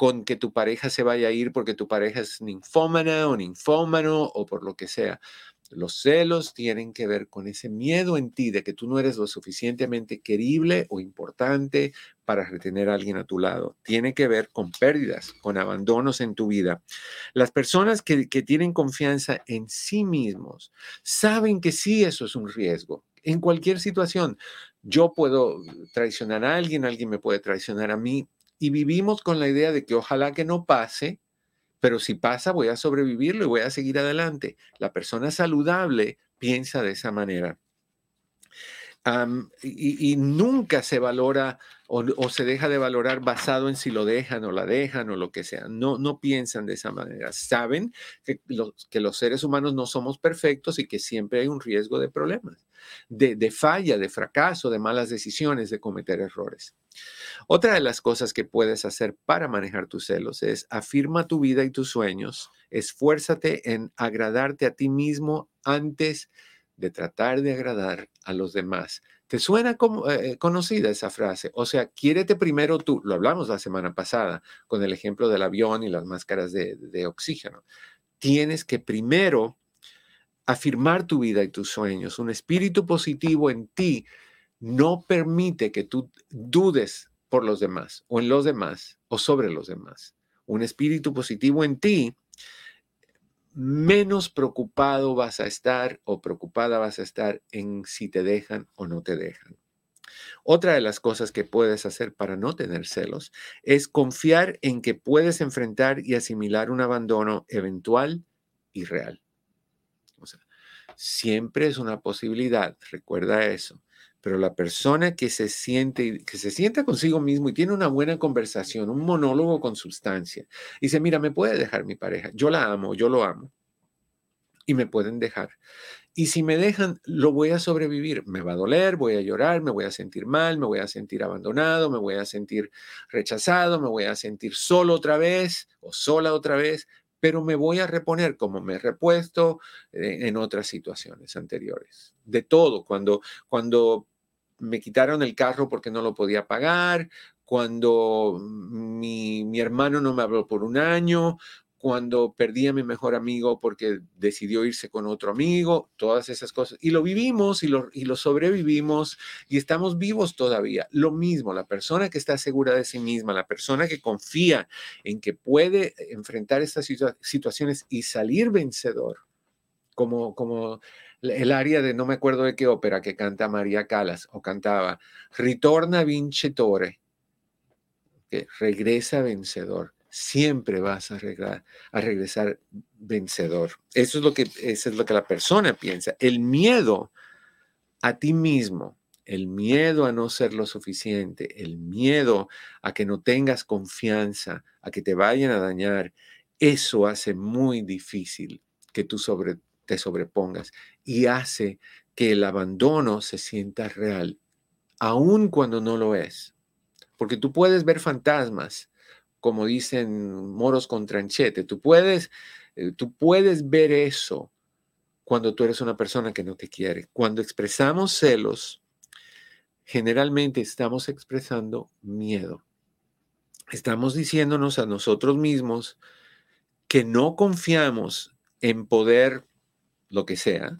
con que tu pareja se vaya a ir porque tu pareja es ninfómana o ninfómano o por lo que sea. Los celos tienen que ver con ese miedo en ti de que tú no eres lo suficientemente querible o importante para retener a alguien a tu lado. Tiene que ver con pérdidas, con abandonos en tu vida. Las personas que, tienen confianza en sí mismos saben que sí, eso es un riesgo. En cualquier situación, yo puedo traicionar a alguien, alguien me puede traicionar a mí, y vivimos con la idea de que ojalá que no pase, pero si pasa, voy a sobrevivirlo y voy a seguir adelante. La persona saludable piensa de esa manera. y, nunca se valora o, se deja de valorar basado en si lo dejan o la dejan o lo que sea. No, no piensan de esa manera. Saben que los, que los seres humanos no somos perfectos y que siempre hay un riesgo de problemas, de, de falla, de fracaso, de malas decisiones, de cometer errores. Otra de las cosas que puedes hacer para manejar tus celos es afirma tu vida y tus sueños, esfuérzate en agradarte a ti mismo antes de tratar de agradar a los demás. ¿Te suena como, eh, conocida esa frase? O sea, quiérete primero tú. Lo hablamos la semana pasada con el ejemplo del avión y las máscaras de oxígeno. Tienes que primero afirmar tu vida y tus sueños. Un espíritu positivo en ti no permite que tú dudes por los demás o en los demás o sobre los demás. Un espíritu positivo en ti, menos preocupado vas a estar o preocupada vas a estar en si te dejan o no te dejan. Otra de las cosas que puedes hacer para no tener celos es confiar en que puedes enfrentar y asimilar un abandono eventual y real. O sea, siempre es una posibilidad, recuerda eso. Pero la persona que se siente, que se sienta consigo mismo y tiene una buena conversación, un monólogo con sustancia, dice, mira, me puede dejar mi pareja, yo la amo, yo lo amo, y me pueden dejar. Y si me dejan, lo voy a sobrevivir. Me va a doler, voy a llorar, me voy a sentir mal, me voy a sentir abandonado, me voy a sentir rechazado, me voy a sentir solo otra vez o sola otra vez, pero me voy a reponer como me he repuesto eh, en otras situaciones anteriores. De todo, cuando, cuando me quitaron el carro porque no lo podía pagar, cuando mi, mi hermano no me habló por un año, cuando perdí a mi mejor amigo porque decidió irse con otro amigo, todas esas cosas. Y lo vivimos y lo, y lo sobrevivimos y estamos vivos todavía. Lo mismo, la persona que está segura de sí misma, la persona que confía en que puede enfrentar estas situaciones y salir vencedor, como, como el área de no me acuerdo de qué ópera que canta María Calas o cantaba, Ritorna vincitore, que regresa vencedor siempre vas a, a regresar vencedor. Eso es, lo que, eso es lo que la persona piensa. El miedo a ti mismo, el miedo a no ser lo suficiente, el miedo a que no tengas confianza, a que te vayan a dañar, eso hace muy difícil que tú sobre, te sobrepongas y hace que el abandono se sienta real, aun cuando no lo es. Porque tú puedes ver fantasmas, como dicen moros con tranchete, tú puedes, eh, tú puedes ver eso cuando tú eres una persona que no te quiere. Cuando expresamos celos, generalmente estamos expresando miedo. Estamos diciéndonos a nosotros mismos que no confiamos en poder lo que sea,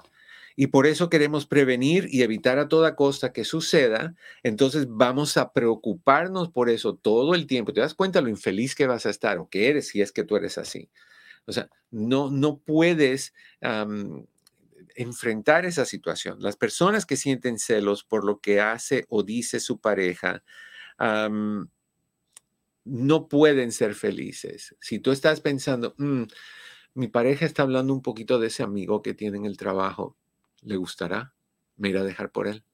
y por eso queremos prevenir y evitar a toda costa que suceda, entonces vamos a preocuparnos por eso todo el tiempo. ¿Te das cuenta lo infeliz que vas a estar o que eres si es que tú eres así? O sea, no, no puedes enfrentar esa situación. Las personas que sienten celos por lo que hace o dice su pareja, no pueden ser felices. Si tú estás pensando, mm, mi pareja está hablando un poquito de ese amigo que tiene en el trabajo, ¿le gustará? ¿Me irá a dejar por él?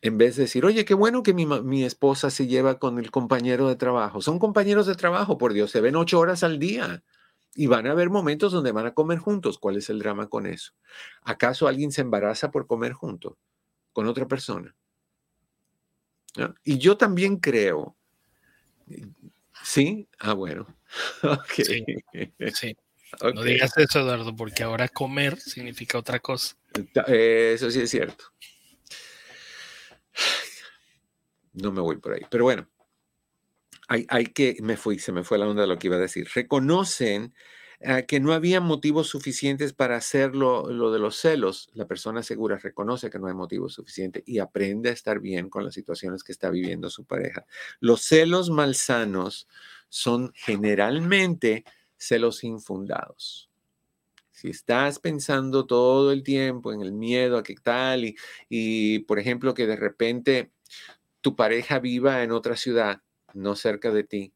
En vez de decir, oye, qué bueno que mi, esposa se lleva con el compañero de trabajo. Son compañeros de trabajo, por Dios, se ven ocho horas al día y van a haber momentos donde van a comer juntos. ¿Cuál es el drama con eso? ¿Acaso alguien se embaraza por comer junto con otra persona? Y yo también creo, ¿sí? Ah, bueno. Sí, sí. No digas eso, Eduardo, porque ahora comer significa otra cosa. Eso sí es cierto. No me voy por ahí. Pero bueno, hay, hay que, me fui, se me fue la onda de lo que iba a decir. Reconocen eh, que no había motivos suficientes para hacerlo lo de los celos. La persona segura reconoce que no hay motivos suficientes y aprende a estar bien con las situaciones que está viviendo su pareja. Los celos malsanos son generalmente celos infundados. Si estás pensando todo el tiempo en el miedo a qué tal y, y, por ejemplo, que de repente tu pareja viva en otra ciudad, no cerca de ti,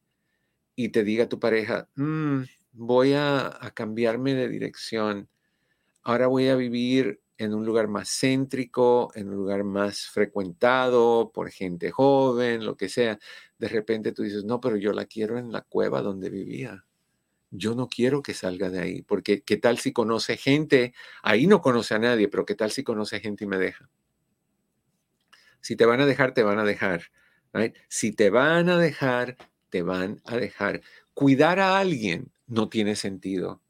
y te diga tu pareja, mm, voy a, a cambiarme de dirección, ahora voy a vivir en un lugar más céntrico, en un lugar más frecuentado por gente joven, lo que sea, de repente tú dices, no, pero yo la quiero en la cueva donde vivía yo no quiero que salga de ahí, porque qué tal si conoce gente, ahí no conoce a nadie, pero qué tal si conoce gente y me deja. Si te van a dejar, te van a dejar. Si te van a dejar, te van a dejar. Cuidar a alguien no tiene sentido.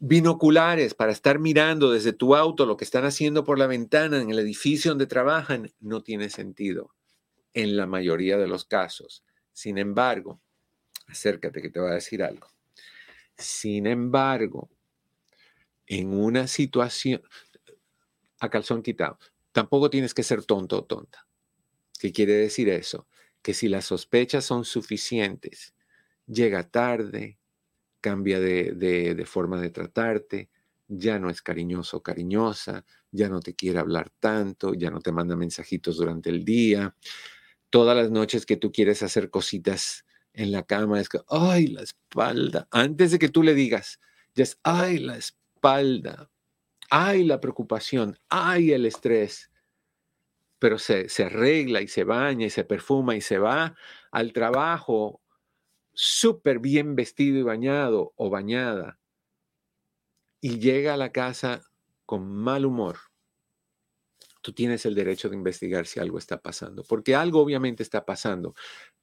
Binoculares para estar mirando desde tu auto lo que están haciendo por la ventana en el edificio donde trabajan no tiene sentido en la mayoría de los casos. Sin embargo, acércate que te voy a decir algo. Sin embargo, en una situación, a calzón quitado, tampoco tienes que ser tonto o tonta. ¿Qué quiere decir eso? Que si las sospechas son suficientes, llega tarde, cambia de, de forma de tratarte, ya no es cariñoso o cariñosa, ya no te quiere hablar tanto, ya no te manda mensajitos durante el día. Todas las noches que tú quieres hacer cositas en la cama es que, ay, la espalda. Antes de que tú le digas, ya es, ay, la espalda, ay, la preocupación, ay, el estrés. Pero se, se arregla y se baña y se perfuma y se va al trabajo súper bien vestido y bañado o bañada y llega a la casa con mal humor tú tienes el derecho de investigar si algo está pasando, porque algo obviamente está pasando.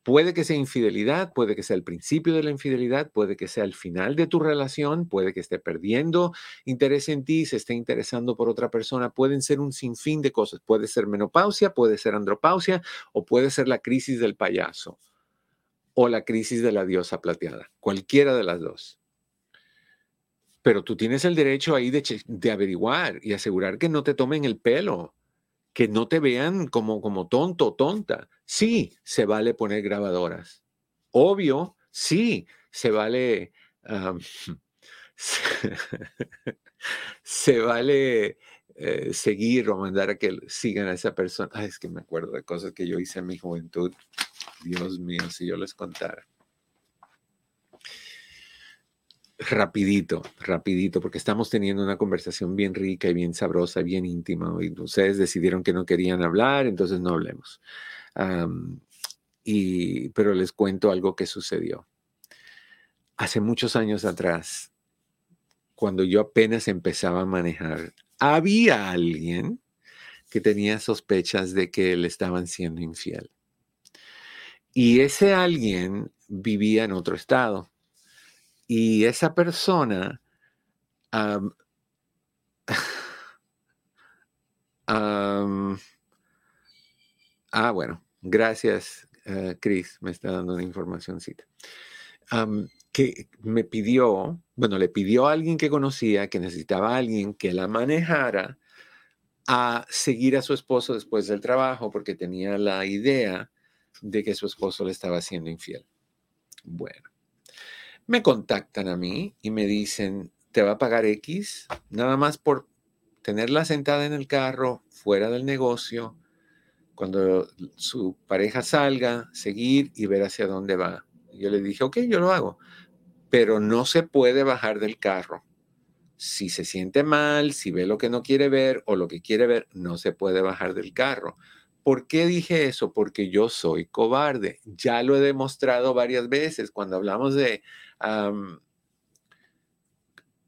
Puede que sea infidelidad, puede que sea el principio de la infidelidad, puede que sea el final de tu relación, puede que esté perdiendo interés en ti, se esté interesando por otra persona, pueden ser un sinfín de cosas. Puede ser menopausia, puede ser andropausia o puede ser la crisis del payaso o la crisis de la diosa plateada, cualquiera de las dos. Pero tú tienes el derecho ahí de, averiguar y asegurar que no te tomen el pelo que no te vean como, como tonto o tonta. Sí, se vale poner grabadoras. Obvio, sí, se vale... se, vale eh, seguir o mandar a que sigan a esa persona. es que me acuerdo de cosas que yo hice en mi juventud. Dios mío, si yo les contara. rapidito, rapidito, porque estamos teniendo una conversación bien rica y bien sabrosa, bien íntima. Y ustedes decidieron que no querían hablar, entonces no hablemos. y, pero les cuento algo que sucedió. Hace muchos años atrás, cuando yo apenas empezaba a manejar, había alguien que tenía sospechas de que le estaban siendo infiel. Y ese alguien vivía en otro estado. Y esa persona ah, bueno, gracias, uh, Chris, me está dando una informacióncita. que me pidió, bueno, le pidió a alguien que conocía que necesitaba a alguien que la manejara a seguir a su esposo después del trabajo porque tenía la idea de que su esposo le estaba haciendo infiel. Bueno, me contactan a mí y me dicen, te va a pagar X, nada más por tenerla sentada en el carro, fuera del negocio, cuando su pareja salga, seguir y ver hacia dónde va. Yo le dije, ok, yo lo hago, pero no se puede bajar del carro. Si se siente mal, si ve lo que no quiere ver o lo que quiere ver, no se puede bajar del carro. ¿Por qué dije eso? Porque yo soy cobarde. Ya lo he demostrado varias veces cuando hablamos de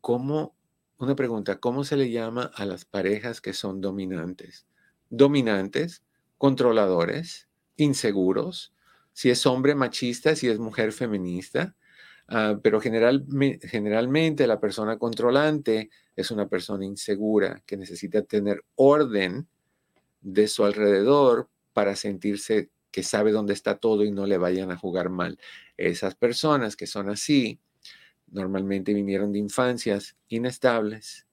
cómo, una pregunta, ¿cómo se le llama a las parejas que son dominantes? Dominantes, controladores, inseguros, si es hombre machista, si es mujer feminista, ah, pero general, generalmente la persona controlante es una persona insegura que necesita tener orden de su alrededor para sentirse que sabe dónde está todo y no le vayan a jugar mal. Esas personas que son así, normalmente vinieron de infancias inestables,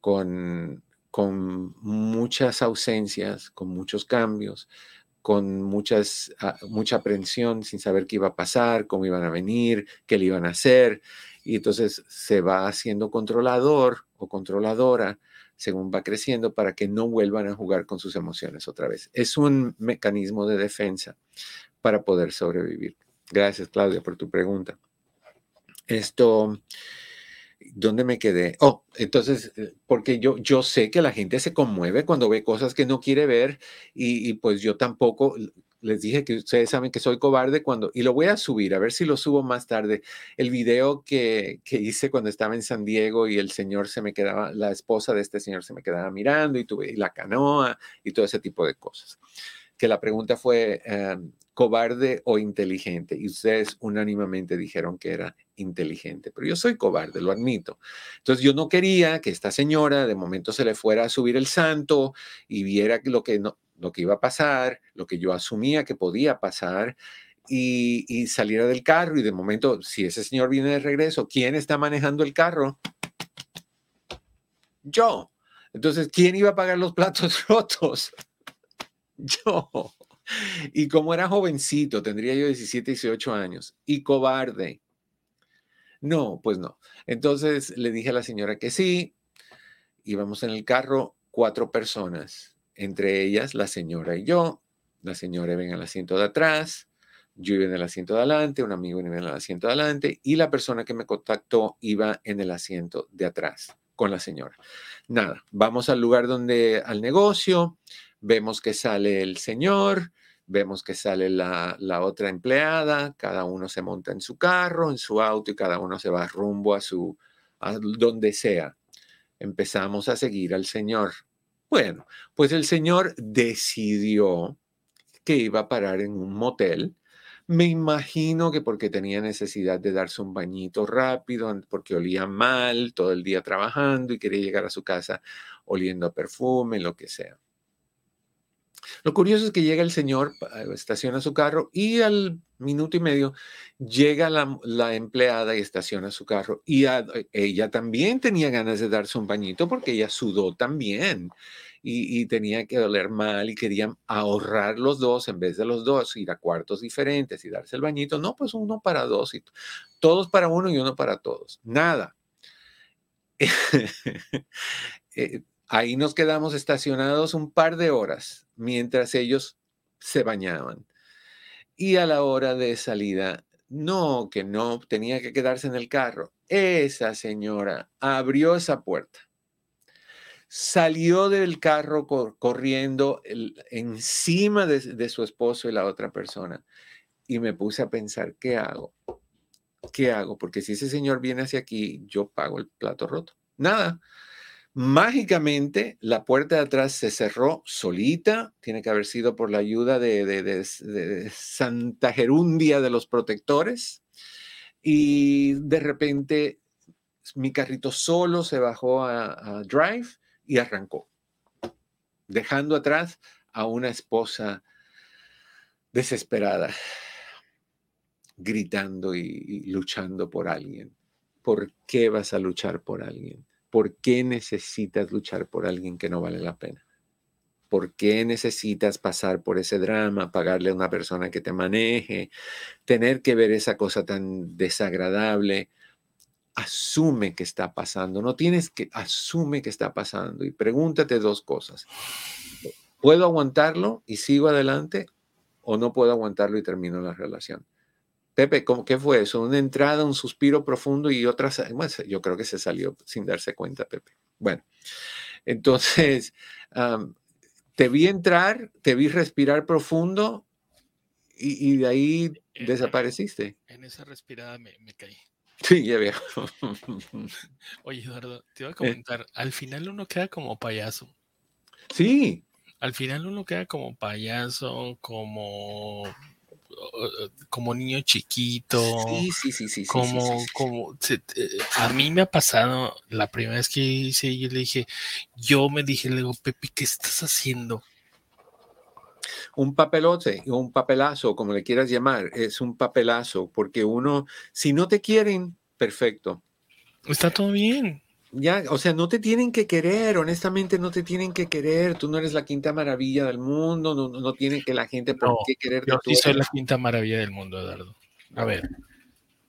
con, con muchas ausencias, con muchos cambios, con muchas, ah, mucha aprensión sin saber qué iba a pasar, cómo iban a venir, qué le iban a hacer. Y entonces se va haciendo controlador o controladora según va creciendo para que no vuelvan a jugar con sus emociones otra vez. Es un mecanismo de defensa para poder sobrevivir. Gracias, Claudia, por tu pregunta. Esto, ¿dónde me quedé? Oh, entonces, eh, porque yo, yo sé que la gente se conmueve cuando ve cosas que no quiere ver y, y pues yo tampoco, les dije que ustedes saben que soy cobarde cuando, y lo voy a subir, a ver si lo subo más tarde, el video que, que, hice cuando estaba en San Diego y el señor se me quedaba, la esposa de este señor se me quedaba mirando y tuve la canoa y todo ese tipo de cosas. Que la pregunta fue, em, ¿cobarde o inteligente? Y ustedes unánimemente dijeron que era inteligente, pero yo soy cobarde, lo admito. Entonces yo no quería que esta señora de momento se le fuera a subir el santo y viera lo que no, lo que iba a pasar, lo que yo asumía que podía pasar, y, saliera del carro y de momento, si ese señor viene de regreso, ¿quién está manejando el carro? Yo. Entonces, ¿quién iba a pagar los platos rotos? Yo. Y como era jovencito, tendría yo 17, 18 años, y cobarde. No, pues no. Entonces le dije a la señora que sí, íbamos en el carro cuatro personas entre ellas la señora y yo. La señora iba en el asiento de atrás, yo iba en el asiento de adelante, un amigo iba en el asiento de adelante y la persona que me contactó iba en el asiento de atrás con la señora. Nada, vamos al lugar donde, al negocio, vemos que sale el señor, vemos que sale la, la, otra empleada, cada uno se monta en su carro, en su auto y cada uno se va rumbo a su, a donde sea. Empezamos a seguir al señor bueno, pues el señor decidió que iba a parar en un motel. Me imagino que porque tenía necesidad de darse un bañito rápido, porque olía mal todo el día trabajando y quería llegar a su casa oliendo a perfume, lo que sea. Lo curioso es que llega el señor, estaciona su carro y al minuto y medio llega la, empleada y estaciona su carro. Y ella también tenía ganas de darse un bañito porque ella sudó también y, tenía que doler mal y querían ahorrar los dos en vez de los dos, ir a cuartos diferentes y darse el bañito. No, pues uno para dos y todos para uno y uno para todos. Nada. Eh, ahí nos quedamos estacionados un par de horas mientras ellos se bañaban. Y a la hora de salida, no, que no tenía que quedarse en el carro. esa señora abrió esa puerta, salió del carro corriendo encima de, su esposo y la otra persona. Y me puse a pensar, ¿qué hago? ¿Qué hago? Porque si ese señor viene hacia aquí, yo pago el plato roto. Nada. Mágicamente, la puerta de atrás se cerró solita. Tiene que haber sido por la ayuda de Santa Gerundia de los protectores y de repente mi carrito solo se bajó a, Drive y arrancó, dejando atrás a una esposa desesperada, gritando y, luchando por alguien. ¿Por qué vas a luchar por alguien? ¿Por qué necesitas luchar por alguien que no vale la pena? ¿Por qué necesitas pasar por ese drama, pagarle a una persona que te maneje, tener que ver esa cosa tan desagradable? Asume que está pasando, no tienes que, asume que está pasando y pregúntate dos cosas. ¿Puedo aguantarlo y sigo adelante o no puedo aguantarlo y termino la relación? Pepe, ¿cómo, ¿qué fue eso? ¿Una entrada, un suspiro profundo y otras? Bueno, yo creo que se salió sin darse cuenta, Pepe. Bueno, entonces, te vi entrar, te vi respirar profundo y, de ahí desapareciste. En esa respirada me, caí. Sí, ya veo. Oye, Eduardo, te iba a eh. comentar, al final uno queda como payaso. Sí. Al final uno queda como payaso, como como niño chiquito. Sí, sí, sí, sí. Como, como, a mí me ha pasado la primera vez que hice, yo le dije, yo me dije, le digo, Pepe, ¿qué estás haciendo? Un papelote, un papelazo, como le quieras llamar, es un papelazo, porque uno, si no te quieren, perfecto. Está todo bien. Ya, o sea, no te tienen que querer, honestamente no te tienen que querer. Tú no eres la quinta maravilla del mundo, no, no tiene que la gente por qué querer. Yo sí soy la quinta maravilla del mundo, Eduardo. A ver,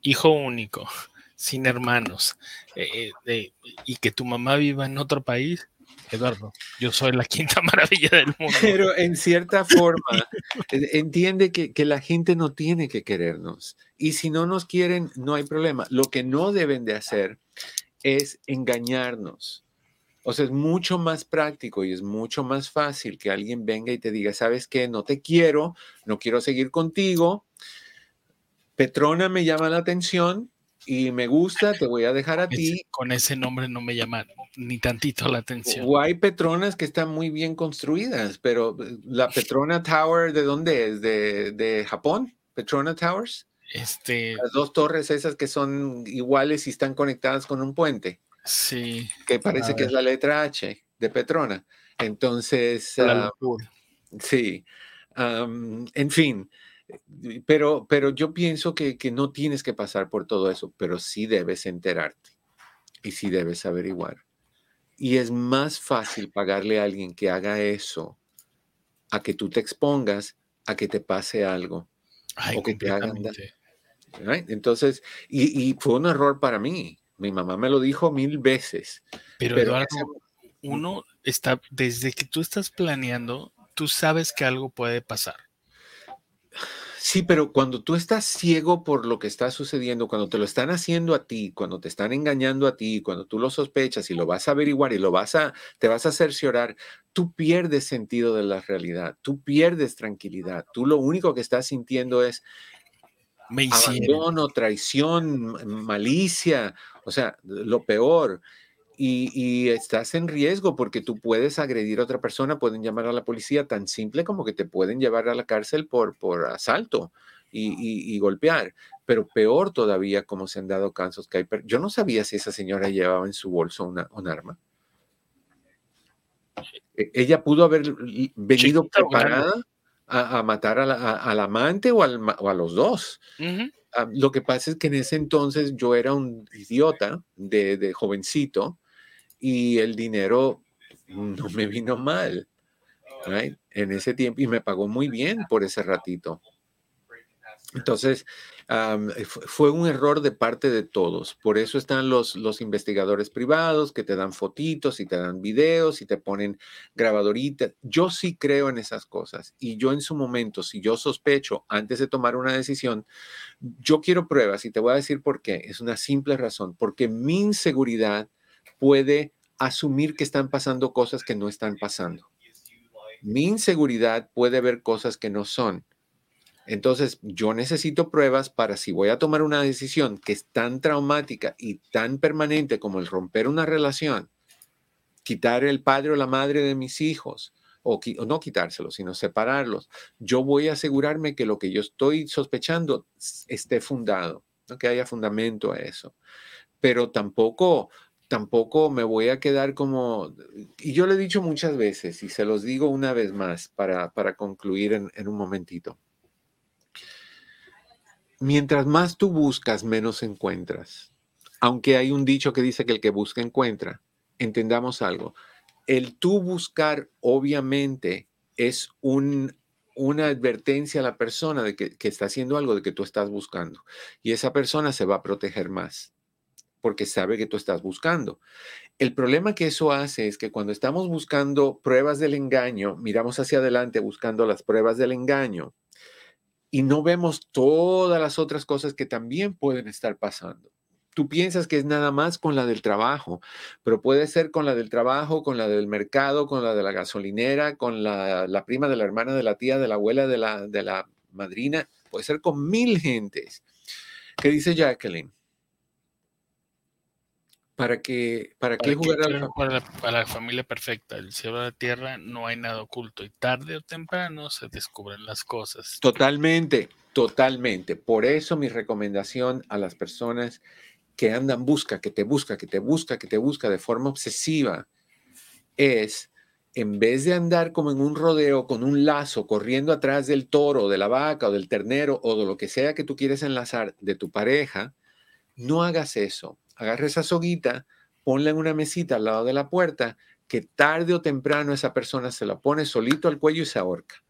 hijo único, sin hermanos, eh, eh, y que tu mamá viva en otro país, Eduardo, yo soy la quinta maravilla del mundo. Pero en cierta forma, entiende que, que, la gente no tiene que querernos. Y si no nos quieren, no hay problema. Lo que no deben de hacer es engañarnos. O sea, es mucho más práctico y es mucho más fácil que alguien venga y te diga, sabes qué, no te quiero, no quiero seguir contigo. Petrona me llama la atención y me gusta, te voy a dejar a ti. Con ese nombre no me llama ni tantito la atención. O hay Petronas que están muy bien construidas, pero eh, la Petrona Tower, ¿de dónde es? ¿De, de Japón? ¿Petrona Towers? Este, Las dos torres esas que son iguales y están conectadas con un puente. Sí. Que parece que es la letra H de Petrona. Entonces, ah, sí. en fin, pero, pero yo pienso que, que, no tienes que pasar por todo eso, pero sí debes enterarte y sí debes averiguar. Y es más fácil pagarle a alguien que haga eso a que tú te expongas a que te pase algo o que te hagan entonces, y, fue un error para mí. Mi mamá me lo dijo mil veces. Pero, Eduardo, uno está, desde que tú estás planeando, tú sabes que algo puede pasar. Sí, pero cuando tú estás ciego por lo que está sucediendo, cuando te lo están haciendo a ti, cuando te están engañando a ti, cuando tú lo sospechas y lo vas a averiguar y lo vas a, te vas a cerciorar, tú pierdes sentido de la realidad, tú pierdes tranquilidad. Tú lo único que estás sintiendo es, me abandono, traición, malicia, o sea, lo peor. Y, estás en riesgo porque tú puedes agredir a otra persona, pueden llamar a la policía tan simple como que te pueden llevar a la cárcel por, por asalto y, golpear. Pero peor todavía, como se han dado casos que hay. Yo no sabía si esa señora llevaba en su bolso una, un arma. E, ella pudo haber venido preparada a, matar al amante o, a los dos. Ah, lo que pasa es que en ese entonces yo era un idiota de, jovencito y el dinero no me vino mal en ese tiempo y me pagó muy bien por ese ratito. Entonces, fue un error de parte de todos. Por eso están los, los investigadores privados que te dan fotitos y te dan videos y te ponen grabadoritas. Yo sí creo en esas cosas. Y yo en su momento, si yo sospecho antes de tomar una decisión, yo quiero pruebas y te voy a decir por qué. Es una simple razón. Porque mi inseguridad puede asumir que están pasando cosas que no están pasando. Mi inseguridad puede ver cosas que no son. Entonces, yo necesito pruebas para si voy a tomar una decisión que es tan traumática y tan permanente como el romper una relación, quitar el padre o la madre de mis hijos, o, no quitárselo, sino separarlos, yo voy a asegurarme que lo que yo estoy sospechando esté fundado, que haya fundamento a eso. Pero tampoco, tampoco me voy a quedar como, y yo lo he dicho muchas veces y se los digo una vez más para, para concluir en un momentito mientras más tú buscas, menos encuentras. Aunque hay un dicho que dice que el que busca encuentra. Entendamos algo. El tú buscar, obviamente, es un, una advertencia a la persona de que, que está haciendo algo de que tú estás buscando. Y esa persona se va a proteger más porque sabe que tú estás buscando. El problema que eso hace es que cuando estamos buscando pruebas del engaño, miramos hacia adelante buscando las pruebas del engaño, y no vemos todas las otras cosas que también pueden estar pasando. Tú piensas que es nada más con la del trabajo, pero puede ser con la del trabajo, con la del mercado, con la de la gasolinera, con la, prima de la hermana, de la tía, de la abuela, de la, de la madrina, puede ser con mil gentes. ¿Qué dice Jacqueline? Para que para, qué jugar para, la, familia perfecta el cielo de la tierra no hay nada oculto y tarde o temprano se descubren las cosas. Totalmente totalmente. Por eso mi recomendación a las personas que andan busca que te busca que te busca que te busca de forma obsesiva es en vez de andar como en un rodeo con un lazo corriendo atrás del toro, de la vaca o del ternero o de lo que sea que tú quieres enlazar de tu pareja, no hagas eso agarra esa soguita, ponla en una mesita al lado de la puerta, que tarde o temprano esa persona se la pone solito al cuello y se ahorca.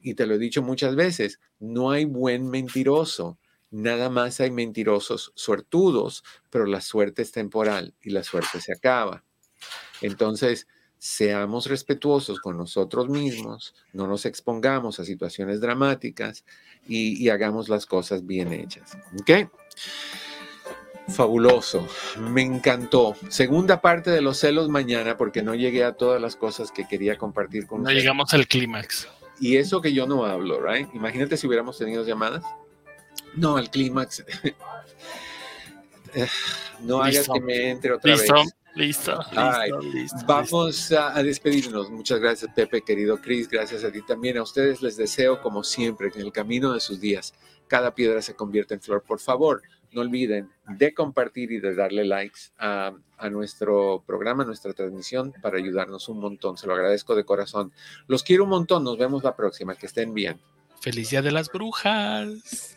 Y te lo he dicho muchas veces, no hay buen mentiroso, nada más hay mentirosos suertudos, pero la suerte es temporal y la suerte se acaba. Entonces, seamos respetuosos con nosotros mismos, no nos expongamos a situaciones dramáticas y, y hagamos las cosas bien hechas. ¿Ok? Fabuloso, me encantó. Segunda parte de los celos mañana porque no llegué a todas las cosas que quería compartir con No llegamos al clímax. Y eso que yo no hablo, ¿right? Imagínate si hubiéramos tenido llamadas. No, al clímax. no hagas que me entre otra vez. Listo, listo, Vamos a, despedirnos. Muchas gracias, Pepe, querido Chris. Gracias a ti también. A ustedes les deseo, como siempre, que en el camino de sus días cada piedra se convierta en flor. Por favor, no olviden de compartir y de darle likes a, nuestro programa, a nuestra transmisión, para ayudarnos un montón. Se lo agradezco de corazón. Los quiero un montón. Nos vemos la próxima. Que estén bien. Feliz Día de las Brujas.